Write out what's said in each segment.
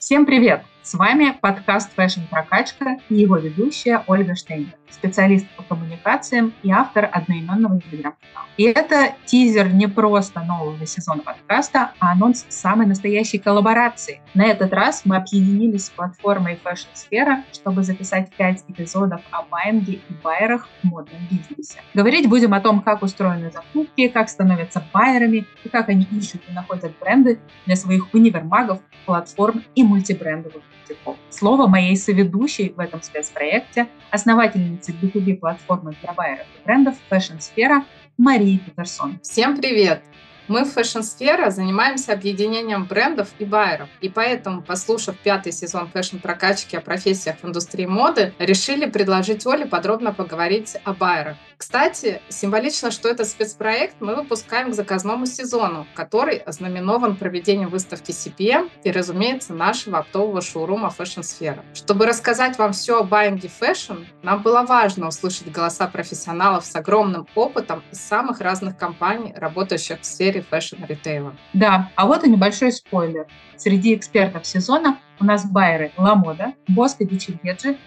Всем привет! С вами подкаст Fashion Прокачка и его ведущая Ольга Штейнер, специалист по коммуникациям и автор одноименного телеграм-канала. И это тизер не просто нового сезона подкаста, а анонс самой настоящей коллаборации. На этот раз мы объединились с платформой Fashion Сфера, чтобы записать пять эпизодов о байинге и байерах в модном бизнесе. Говорить будем о том, как устроены закупки, как становятся байерами и как они ищут и находят бренды для своих универмагов, платформ и мультибрендовых бутиков. Слово моей соведущей в этом спецпроекте, основательницы B2B платформы для байеров и брендов Fashion Сфера Марии Петерсон. Всем привет! Мы в Fashion Сфера занимаемся объединением брендов и байеров. И поэтому, послушав пятый сезон fashion прокачки о профессиях в индустрии моды, решили предложить Оле подробно поговорить о байерах. Кстати, символично, что этот спецпроект мы выпускаем к заказному сезону, который ознаменован проведением выставки CPM и, разумеется, нашего оптового шоурума Fashion Сфера. Чтобы рассказать вам все о байинге fashion, нам было важно услышать голоса профессионалов с огромным опытом из самых разных компаний, работающих в сфере fashion-ритейла. Да, а вот и небольшой спойлер. Среди экспертов сезона у нас байеры Lamoda, Bosco di Ciliegi,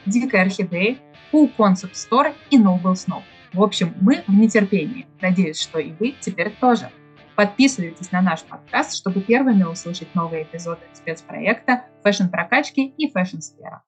Дикая Орхидея, Cool Concept Store и Noble Snow. В общем, мы в нетерпении. Надеюсь, что и вы теперь тоже. Подписывайтесь на наш подкаст, чтобы первыми услышать новые эпизоды спецпроекта «Fashion прокачки» и «Fashion сфера».